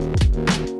Thank you.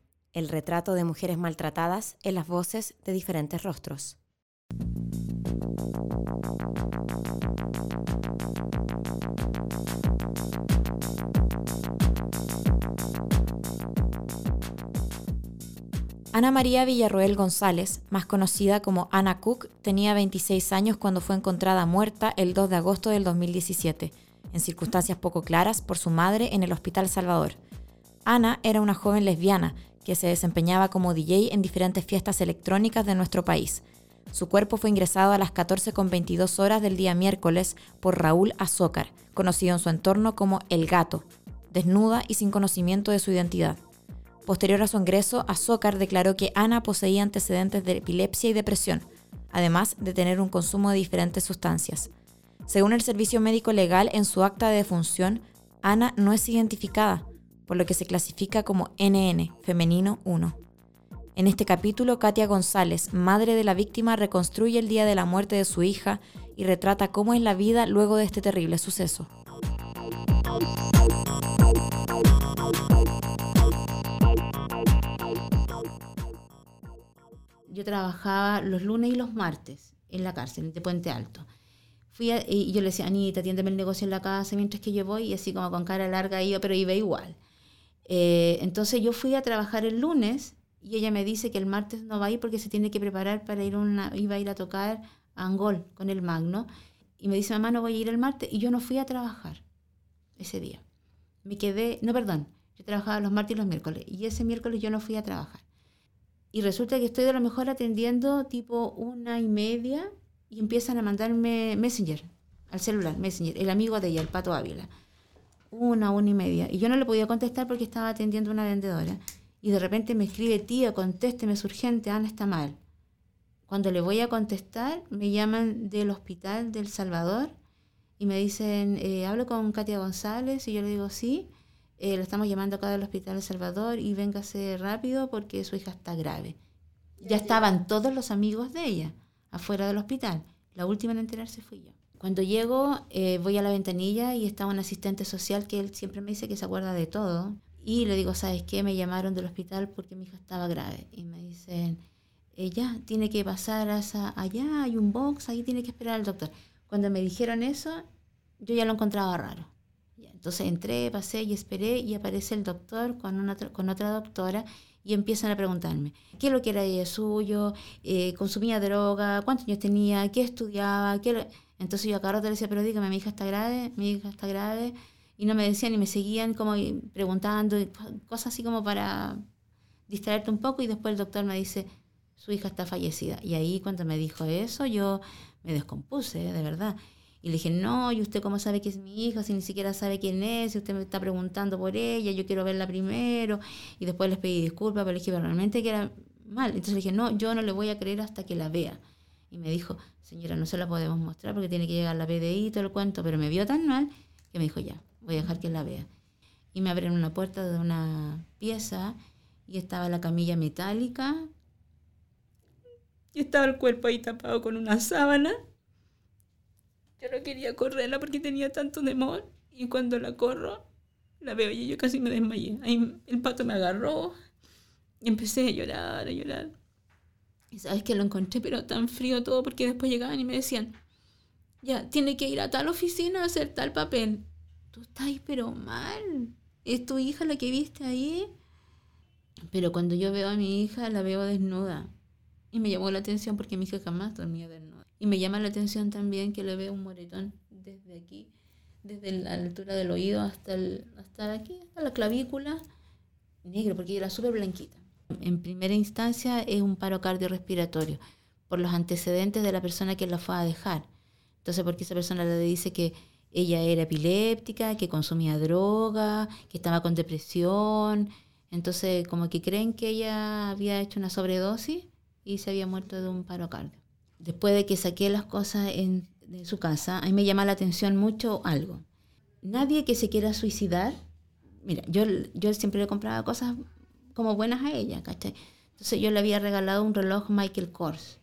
el retrato de mujeres maltratadas en las voces de diferentes rostros. Ana María Villarroel González, más conocida como Ana Cook, tenía 26 años cuando fue encontrada muerta el 2 de agosto del 2017, en circunstancias poco claras por su madre en el Hospital Salvador. Ana era una joven lesbiana que se desempeñaba como DJ en diferentes fiestas electrónicas de nuestro país. Su cuerpo fue ingresado a las 14.22 horas del día miércoles por Raúl Azócar, conocido en su entorno como El Gato, desnuda y sin conocimiento de su identidad. Posterior a su ingreso, Azócar declaró que Ana poseía antecedentes de epilepsia y depresión, además de tener un consumo de diferentes sustancias. Según el Servicio Médico Legal, en su acta de defunción, Ana no es identificada, por lo que se clasifica como NN, femenino 1. En este capítulo, Katia González, madre de la víctima, reconstruye el día de la muerte de su hija y retrata cómo es la vida luego de este terrible suceso. yo trabajaba los lunes y los martes en la cárcel de Puente Alto. Fui y yo le decía, Anita, atiéndeme el negocio en la casa mientras que yo voy, y así como con cara larga iba, pero iba igual. Eh, entonces yo fui a trabajar el lunes y ella me dice que el martes no va a ir porque se tiene que preparar para ir una, iba a ir a tocar a Angol con el Magno. Y me dice, mamá, no voy a ir el martes. Y yo no fui a trabajar ese día. Me quedé, no, perdón, yo trabajaba los martes y los miércoles. Y ese miércoles yo no fui a trabajar. Y resulta que estoy de lo mejor atendiendo tipo una y media y empiezan a mandarme Messenger al celular, Messenger, el amigo de ella, el Pato Ávila. Una, una y media. Y yo no le podía contestar porque estaba atendiendo a una vendedora. Y de repente me escribe, tía, contésteme, es urgente, Ana está mal. Cuando le voy a contestar, me llaman del hospital del Salvador y me dicen, eh, hablo con Katia González y yo le digo, sí, eh, lo estamos llamando acá del hospital del Salvador y véngase rápido porque su hija está grave. Ya estaban todos los amigos de ella afuera del hospital. La última en enterarse fui yo. Cuando llego, eh, voy a la ventanilla y está un asistente social que él siempre me dice que se acuerda de todo. Y le digo, ¿sabes qué? Me llamaron del hospital porque mi hija estaba grave. Y me dicen, ella tiene que pasar a esa- allá, hay un box, ahí tiene que esperar al doctor. Cuando me dijeron eso, yo ya lo encontraba raro. Entonces entré, pasé y esperé y aparece el doctor con, una, con otra doctora y empiezan a preguntarme qué es lo que era ella suyo, eh, consumía droga, cuántos años tenía, qué estudiaba, qué... Entonces yo a cada rato le decía, pero dígame, mi hija está grave, mi hija está grave. Y no me decían y me seguían como preguntando, cosas así como para distraerte un poco y después el doctor me dice, su hija está fallecida. Y ahí cuando me dijo eso, yo me descompuse, de verdad. Y le dije, no, ¿y usted cómo sabe que es mi hija? Si ni siquiera sabe quién es, si usted me está preguntando por ella, yo quiero verla primero. Y después les pedí disculpas, pero le dije, pero realmente que era mal. Entonces le dije, no, yo no le voy a creer hasta que la vea. Y me dijo, señora, no se la podemos mostrar porque tiene que llegar la PDI y todo el cuento. Pero me vio tan mal que me dijo, ya, voy a dejar que la vea. Y me abrieron una puerta de una pieza y estaba la camilla metálica. Y estaba el cuerpo ahí tapado con una sábana. Yo no quería correrla porque tenía tanto temor. Y cuando la corro, la veo y yo casi me desmayé. Ahí el pato me agarró y empecé a llorar, a llorar. Y sabes que lo encontré, pero tan frío todo, porque después llegaban y me decían, ya, tiene que ir a tal oficina a hacer tal papel. tú estás pero mal. ¿Es tu hija la que viste ahí? Pero cuando yo veo a mi hija, la veo desnuda. Y me llamó la atención porque mi hija jamás dormía desnuda. Y me llama la atención también que le veo un moretón desde aquí, desde la altura del oído hasta, hasta aquí, hasta la clavícula, negro, porque era súper blanquita. En primera instancia es un paro cardiorrespiratorio, por los antecedentes de la persona que la fue a dejar. Entonces, porque esa persona le dice que ella era epiléptica, que consumía droga, que estaba con depresión. Entonces, como que creen que ella había hecho una sobredosis y se había muerto de un paro cardíaco. Después de que saqué las cosas en, de su casa, a mí me llama la atención mucho algo. Nadie que se quiera suicidar, mira, yo, yo siempre le compraba cosas como buenas a ella, ¿cachai? Entonces yo le había regalado un reloj Michael Kors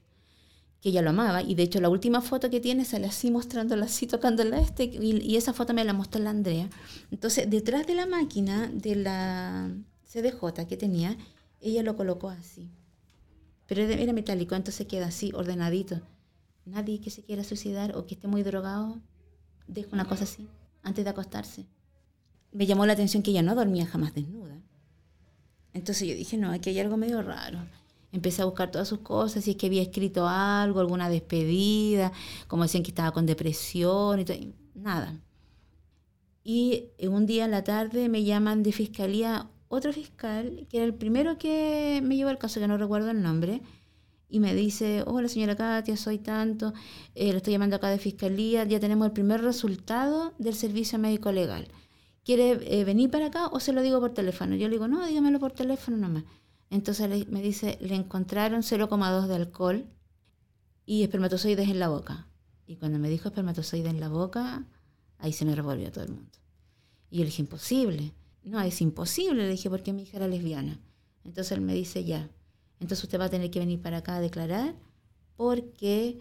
que ella lo amaba, y de hecho la última foto que tiene sale así mostrándola así, tocándola este, y, esa foto me la mostró la Andrea. Entonces, detrás de la máquina de la CDJ que tenía, ella lo colocó así. Pero era metálico, entonces queda así, ordenadito. Nadie que se quiera suicidar o que esté muy drogado, deja una cosa así, antes de acostarse. Me llamó la atención que ella no dormía jamás desnuda. Entonces yo dije, no, aquí hay algo medio raro empecé a buscar todas sus cosas, si es que había escrito algo, alguna despedida, como decían que estaba con depresión y todo, nada. Y un día en la tarde me llaman de fiscalía otro fiscal, que era el primero que me llevó el caso, que no recuerdo el nombre, y me dice, hola señora Katia, soy tanto, eh, lo estoy llamando acá de fiscalía, ya tenemos el primer resultado del servicio médico legal. ¿Quiere eh, venir para acá o se lo digo por teléfono? Yo le digo, no, dígamelo por teléfono nomás. Entonces me dice, le encontraron 0,2 de alcohol y espermatozoides en la boca. Y cuando me dijo espermatozoides en la boca, ahí se me revolvió todo el mundo. Y yo le dije, imposible. No, es imposible, le dije, porque mi hija era lesbiana. Entonces él me dice, ya. Entonces usted va a tener que venir para acá a declarar porque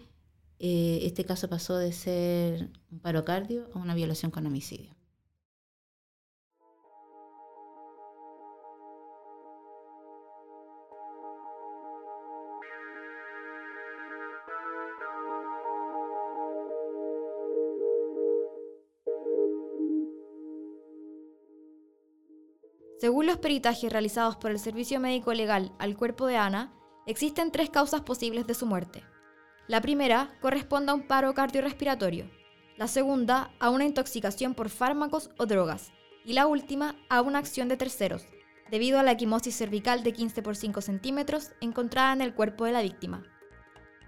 eh, este caso pasó de ser un parocardio a una violación con homicidio. Según los peritajes realizados por el Servicio Médico Legal al cuerpo de Ana, existen tres causas posibles de su muerte. La primera corresponde a un paro cardiorrespiratorio, la segunda a una intoxicación por fármacos o drogas y la última a una acción de terceros, debido a la equimosis cervical de 15 por 5 centímetros encontrada en el cuerpo de la víctima.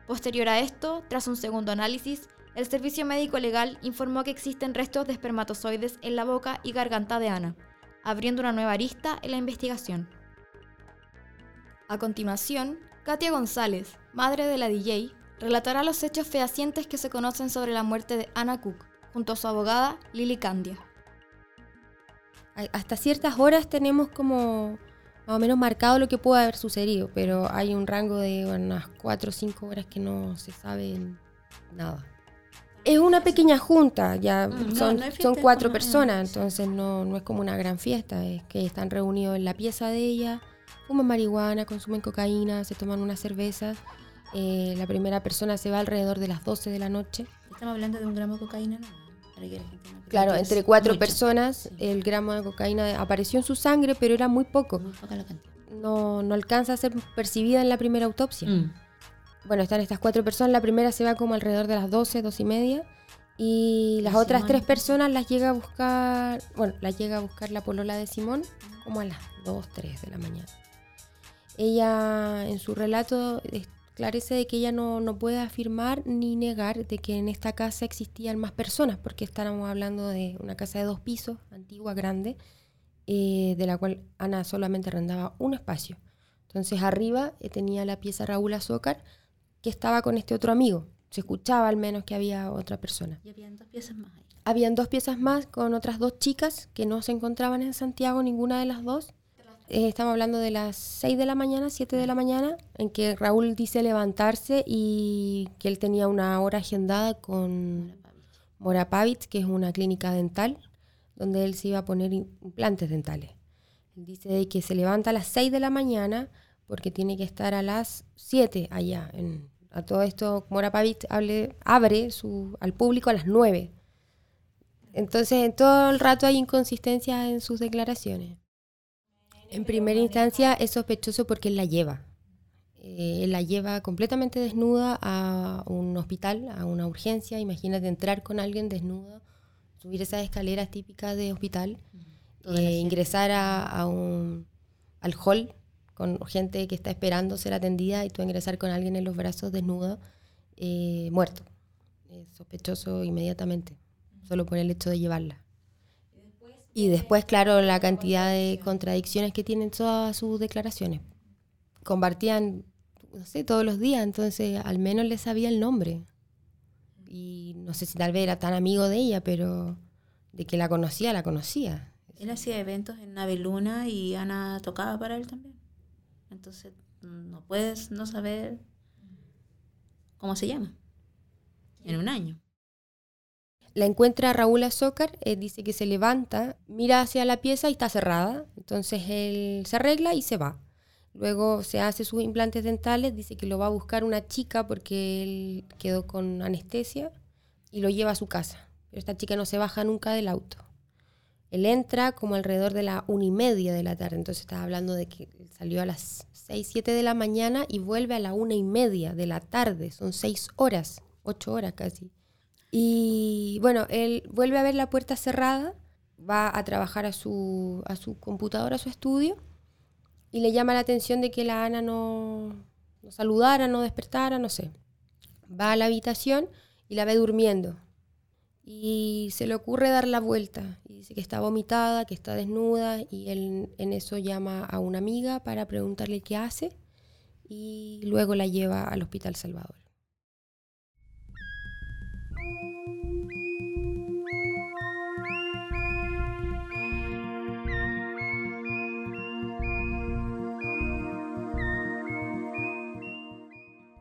Posterior a esto, tras un segundo análisis, el Servicio Médico Legal informó que existen restos de espermatozoides en la boca y garganta de Ana, abriendo una nueva arista en la investigación. A continuación, Katia González, madre de la DJ, relatará los hechos fehacientes que se conocen sobre la muerte de Anna Cook, junto a su abogada Lily Candia. Hasta ciertas horas tenemos como más o menos marcado lo que puede haber sucedido, pero hay un rango de unas 4 o 5 horas que no se sabe nada. Es una pequeña junta, ya mm, son, son cuatro personas, entonces no, no es como una gran fiesta, es que están reunidos en la pieza de ella, fuman marihuana, consumen cocaína, se toman unas cervezas. Eh, la primera persona se va alrededor de las 12 de la noche. Estamos hablando de un gramo de cocaína, ¿no? Claro, entre cuatro personas el gramo de cocaína apareció en su sangre, pero era muy poco. No, no alcanza a ser percibida en la primera autopsia. Mm bueno, están estas cuatro personas. La primera se va como alrededor de las 12, 12 y media. Y las otras tres personas las llega a buscar, bueno, las llega a buscar la polola de Simón como a las 2, 3 de la mañana. Ella en su relato esclarece de que ella no, no puede afirmar ni negar de que en esta casa existían más personas, porque estábamos hablando de una casa de dos pisos, antigua, grande, eh, de la cual Ana solamente arrendaba un espacio. Entonces arriba eh, tenía la pieza Raúl Azócar, que estaba con este otro amigo. Se escuchaba al menos que había otra persona. Y habían dos piezas más ahí. Habían dos piezas más con otras dos chicas que no se encontraban en Santiago, ninguna de las dos. Eh, estamos hablando de las 6 de la mañana, 7 de la mañana, en que Raúl dice levantarse y que él tenía una hora agendada con Morapavit, que es una clínica dental, donde él se iba a poner implantes dentales. Él dice que se levanta a las 6 de la mañana, porque tiene que estar a las 7 allá. En, a todo esto, Mora Pavit abre su, al público a las 9. Entonces, en todo el rato hay inconsistencias en sus declaraciones. En primera instancia es sospechoso porque él la lleva. Eh, él la lleva completamente desnuda a un hospital, a una urgencia. Imagínate entrar con alguien desnudo, subir esas escaleras típicas de hospital, eh, ingresar a, un, al hall con gente que está esperando ser atendida y tú ingresar con alguien en los brazos desnudo, eh, muerto. sospechoso inmediatamente solo por el hecho de llevarla. Y después, claro, la cantidad de contradicciones que tienen todas sus declaraciones. Compartían, no sé, todos los días, entonces al menos le sabía el nombre. Y no sé si tal vez era tan amigo de ella, pero de que la conocía, la conocía. Él hacía eventos en Naveluna y Ana tocaba para él también. Entonces, no puedes no saber cómo se llama en un año. La encuentra Raúl Azócar, eh, dice que se levanta, mira hacia la pieza y está cerrada. Entonces él se arregla y se va. Luego se hace sus implantes dentales, dice que lo va a buscar una chica porque él quedó con anestesia y lo lleva a su casa. Pero esta chica no se baja nunca del auto. Él entra como alrededor de la una y media de la tarde, entonces estaba hablando de que salió a las seis, siete de la mañana y vuelve a la una y media de la tarde, son seis horas, ocho horas casi. Y bueno, él vuelve a ver la puerta cerrada, va a trabajar a su, a su computadora, a su estudio, y le llama la atención de que la Ana no, no saludara, no despertara, no sé. Va a la habitación y la ve durmiendo. Y se le ocurre dar la vuelta. Y dice que está vomitada, que está desnuda. Y él en eso llama a una amiga para preguntarle qué hace. Y luego la lleva al Hospital Salvador.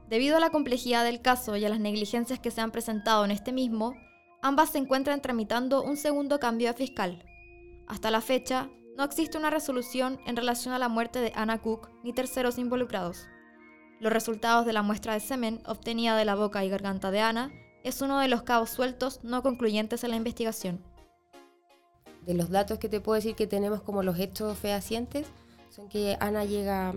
Debido a la complejidad del caso y a las negligencias que se han presentado en este mismo, ambas se encuentran tramitando un segundo cambio de fiscal. Hasta la fecha, no existe una resolución en relación a la muerte de Anna Cook ni terceros involucrados. Los resultados de la muestra de semen obtenida de la boca y garganta de Ana es uno de los cabos sueltos no concluyentes en la investigación. De los datos que te puedo decir que tenemos como los hechos fehacientes son que Ana llega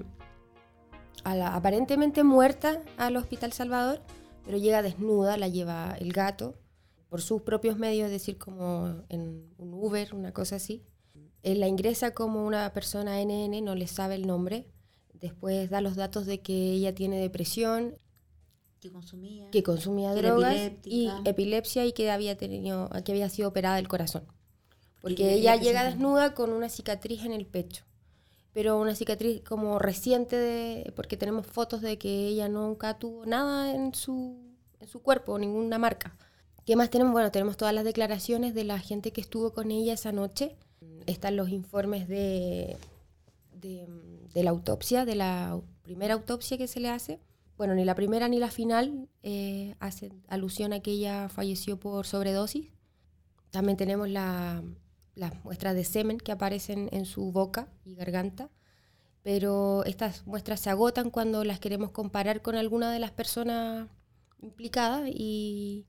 aparentemente muerta al Hospital Salvador, pero llega desnuda, la lleva el gato por sus propios medios, es decir, como en un Uber, una cosa así. Él la ingresa como una persona NN, no le sabe el nombre. Después da los datos de que ella tiene depresión, que consumía, que consumía drogas y epilepsia y que había tenido, que había sido operada del corazón. Porque ella llega desnuda con una cicatriz en el pecho pero una cicatriz como reciente, de, porque tenemos fotos de que ella nunca tuvo nada en su, en su cuerpo, ninguna marca. ¿Qué más tenemos? Bueno, tenemos todas las declaraciones de la gente que estuvo con ella esa noche. Están los informes de, de, la autopsia, de la primera autopsia que se le hace. Bueno, ni la primera ni la final eh, hacen alusión a que ella falleció por sobredosis. También tenemos la, las muestras de semen que aparecen en su boca y garganta, pero estas muestras se agotan cuando las queremos comparar con alguna de las personas implicadas y,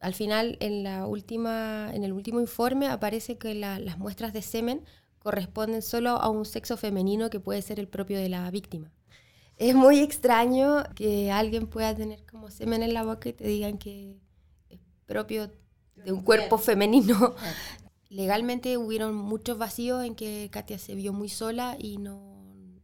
al final en, la última, en el último informe aparece que las muestras de semen corresponden solo a un sexo femenino que puede ser el propio de la víctima. Es muy extraño que alguien pueda tener como semen en la boca y te digan que es propio de un cuerpo femenino legalmente hubieron muchos vacíos en que Katia se vio muy sola y no,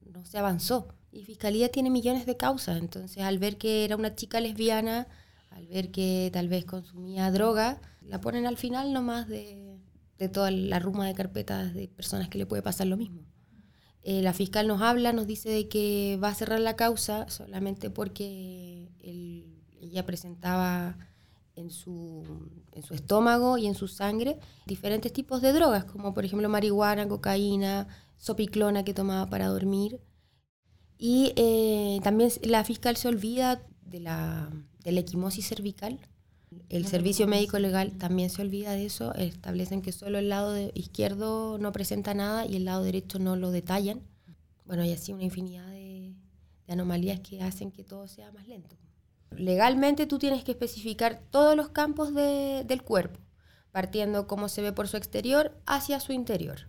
no se avanzó. Y Fiscalía tiene millones de causas, entonces al ver que era una chica lesbiana, al ver que tal vez consumía droga, la ponen al final nomás de, de toda la ruma de carpetas de personas que le puede pasar lo mismo. Eh, la fiscal nos habla, nos dice de que va a cerrar la causa solamente porque ella presentaba en su, en su estómago y en su sangre diferentes tipos de drogas, como por ejemplo marihuana, cocaína, sopiclona que tomaba para dormir. Y eh, también la fiscal se olvida de la, de la equimosis cervical. El servicio médico legal también se olvida de eso. Establecen que solo el lado izquierdo no presenta nada y el lado derecho no lo detallan. Bueno, y así una infinidad de anomalías que hacen que todo sea más lento legalmente tú tienes que especificar todos los campos del cuerpo partiendo como se ve por su exterior hacia su interior.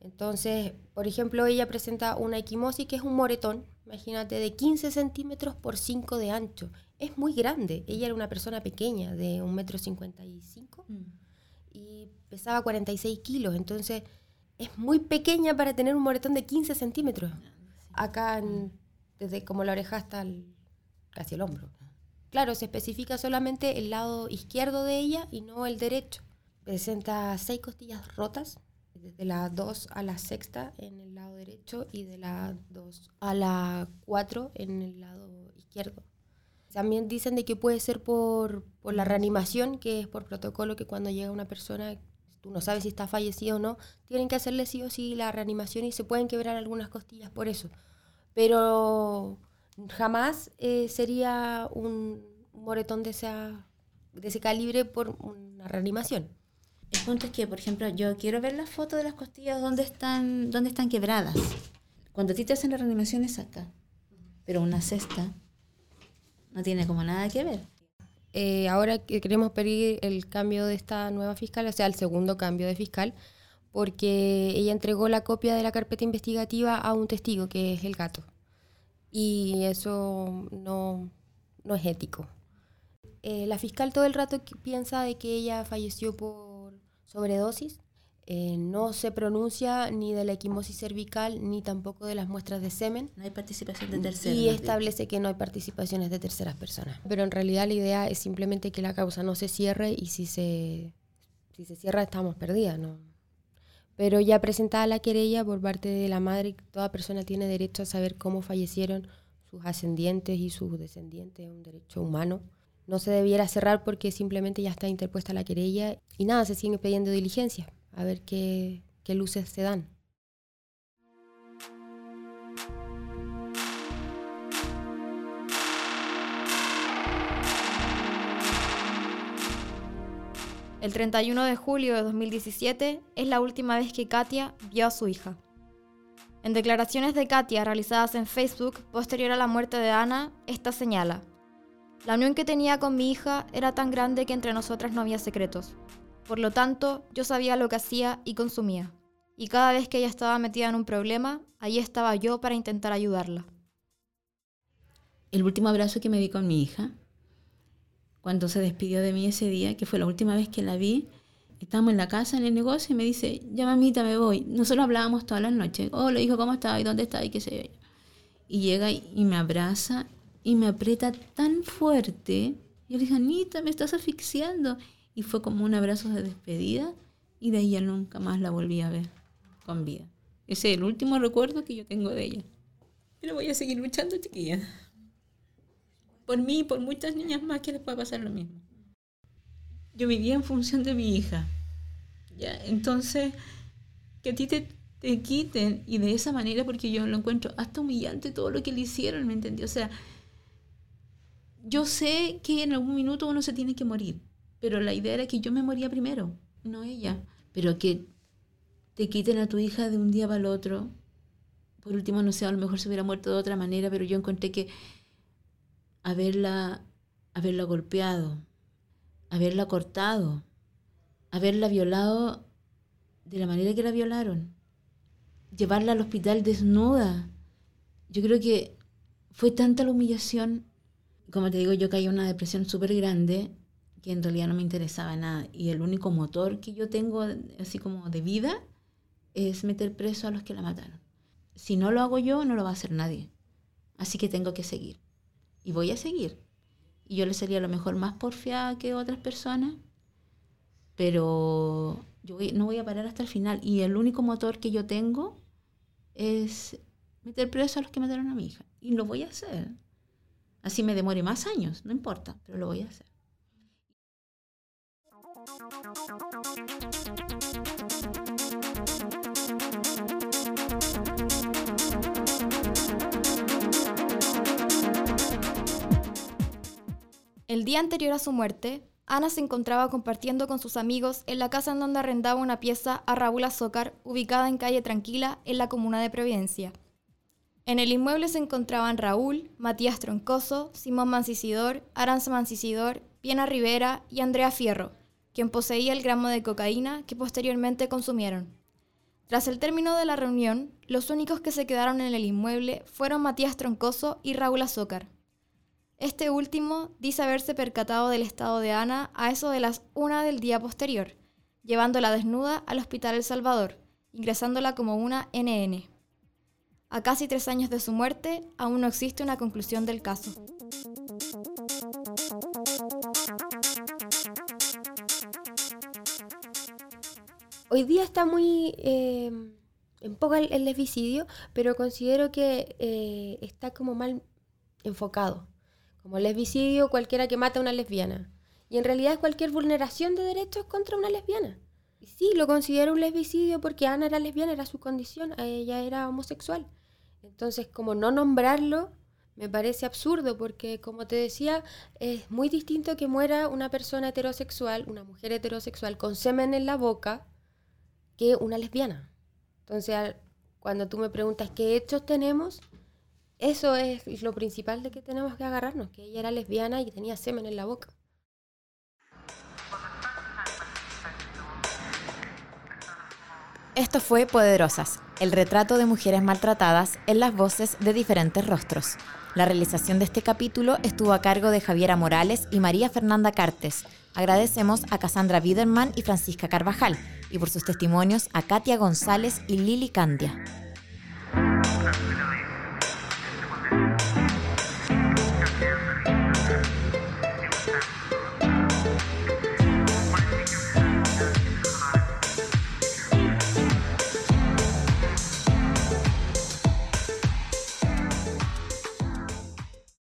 Entonces, por ejemplo, ella presenta una equimosis que es un moretón, imagínate, de 15 centímetros por 5 de ancho. Es muy grande. Ella era una persona pequeña, de un metro cincuenta y cinco, mm. y pesaba 46 kilos. Entonces, es muy pequeña para tener un moretón de 15 centímetros. Acá, desde como la oreja hasta casi el hombro. Claro, se especifica solamente el lado izquierdo de ella y no el derecho. Presenta seis costillas rotas, desde la 2 a la sexta en el lado derecho y de la 2 a la 4 en el lado izquierdo. También dicen de que puede ser por, por la reanimación, que es por protocolo que cuando llega una persona tú no sabes si está fallecido o no, tienen que hacerle sí o sí la reanimación y se pueden quebrar algunas costillas por eso. Pero jamás eh, sería un moretón de, esa, de ese calibre por una reanimación. El punto es que, por ejemplo, yo quiero ver la foto de las costillas donde están, donde están quebradas. Cuando a ti te hacen la reanimación es acá, pero una cesta no tiene como nada que ver. Eh, ahora queremos pedir el cambio de esta nueva fiscal, o sea, el segundo cambio de fiscal, porque ella entregó la copia de la carpeta investigativa a un testigo, que es el gato. Y eso no, no es ético. Eh, la fiscal todo el rato piensa de que ella falleció por sobredosis eh, no se pronuncia ni de la equimosis cervical ni tampoco de las muestras de semen. No hay participación de terceras. Y establece que no hay participaciones de terceras personas. Pero en realidad la idea es simplemente que la causa no se cierre y si se, si se cierra estamos perdidas. ¿no? Pero ya presentada la querella por parte de la madre, toda persona tiene derecho a saber cómo fallecieron sus ascendientes y sus descendientes, es un derecho humano no se debiera cerrar porque simplemente ya está interpuesta la querella y nada, se sigue pidiendo diligencia a ver qué, luces se dan. El 31 de julio de 2017 es la última vez que Katia vio a su hija. En declaraciones de Katia realizadas en Facebook posterior a la muerte de Ana, esta señala, La unión que tenía con mi hija era tan grande que entre nosotras no había secretos. Por lo tanto, yo sabía lo que hacía y consumía. Y cada vez que ella estaba metida en un problema, ahí estaba yo para intentar ayudarla. El último abrazo que me di con mi hija, cuando se despidió de mí ese día, que fue la última vez que la vi, estábamos en la casa, en el negocio, y me dice, ya mamita, me voy. Nosotros hablábamos todas las noches. Oh, le dijo, ¿cómo está? ¿Y dónde está? Y qué sé yo. Y llega y me abraza y me aprieta tan fuerte. Yo le dije, Anita, me estás asfixiando y fue como un abrazo de despedida y de ella nunca más la volví a ver con vida. Ese es el último recuerdo que yo tengo de ella. Pero voy a seguir luchando, chiquilla. Por mí y por muchas niñas más que les puede pasar lo mismo. Yo vivía en función de mi hija. ¿ya? Entonces, que a ti te, te quiten y de esa manera, porque yo lo encuentro hasta humillante todo lo que le hicieron, ¿me entendió? O sea, yo sé que en algún minuto uno se tiene que morir pero la idea era que yo me moría primero, no ella. Pero que te quiten a tu hija de un día para el otro. Por último, no sé, a lo mejor se hubiera muerto de otra manera, pero yo encontré que haberla, haberla golpeado, haberla cortado, haberla violado de la manera que la violaron, llevarla al hospital desnuda. Yo creo que fue tanta la humillación, como te digo, yo caí en una depresión súper grande que en realidad no me interesaba nada. Y el único motor que yo tengo, así como de vida, es meter preso a los que la mataron. Si no lo hago yo, no lo va a hacer nadie. Así que tengo que seguir. Y voy a seguir. Y yo le sería a lo mejor más porfiada que otras personas, pero yo no voy a parar hasta el final. Y el único motor que yo tengo es meter preso a los que mataron a mi hija. Y lo voy a hacer. Así me demore más años, no importa, pero lo voy a hacer. El día anterior a su muerte, Ana se encontraba compartiendo con sus amigos en la casa en donde arrendaba una pieza a Raúl Azócar, ubicada en calle Tranquila, en la comuna de Providencia. En el inmueble se encontraban Raúl, Matías Troncoso, Simón Mancisidor, Aranza Mancisidor, Piena Rivera y Andrea Fierro, quien poseía el gramo de cocaína que posteriormente consumieron. Tras el término de la reunión, los únicos que se quedaron en el inmueble fueron Matías Troncoso y Raúl Azócar. Este último dice haberse percatado del estado de Ana a eso de las una del día posterior, llevándola desnuda al Hospital El Salvador, ingresándola como una NN. A casi tres años de su muerte, aún no existe una conclusión del caso. Hoy día está muy eh, en poco el, lesbicidio, pero considero que eh, está como mal enfocado. Como lesbicidio, cualquiera que mata a una lesbiana. Y en realidad es cualquier vulneración de derechos contra una lesbiana. Sí, lo considero un lesbicidio porque Ana era lesbiana, era su condición, ella era homosexual. Entonces, como no nombrarlo, me parece absurdo porque, como te decía, es muy distinto que muera una persona heterosexual, una mujer heterosexual con semen en la boca, que una lesbiana. Entonces, cuando tú me preguntas qué hechos tenemos, eso es lo principal de que tenemos que agarrarnos, que ella era lesbiana y tenía semen en la boca. Esto fue Poderosas, el retrato de mujeres maltratadas en las voces de diferentes rostros. La realización de este capítulo estuvo a cargo de Javiera Morales y María Fernanda Cartes. Agradecemos a Cassandra Biederman y Francisca Carvajal, y por sus testimonios a Katia González y Lili Candia.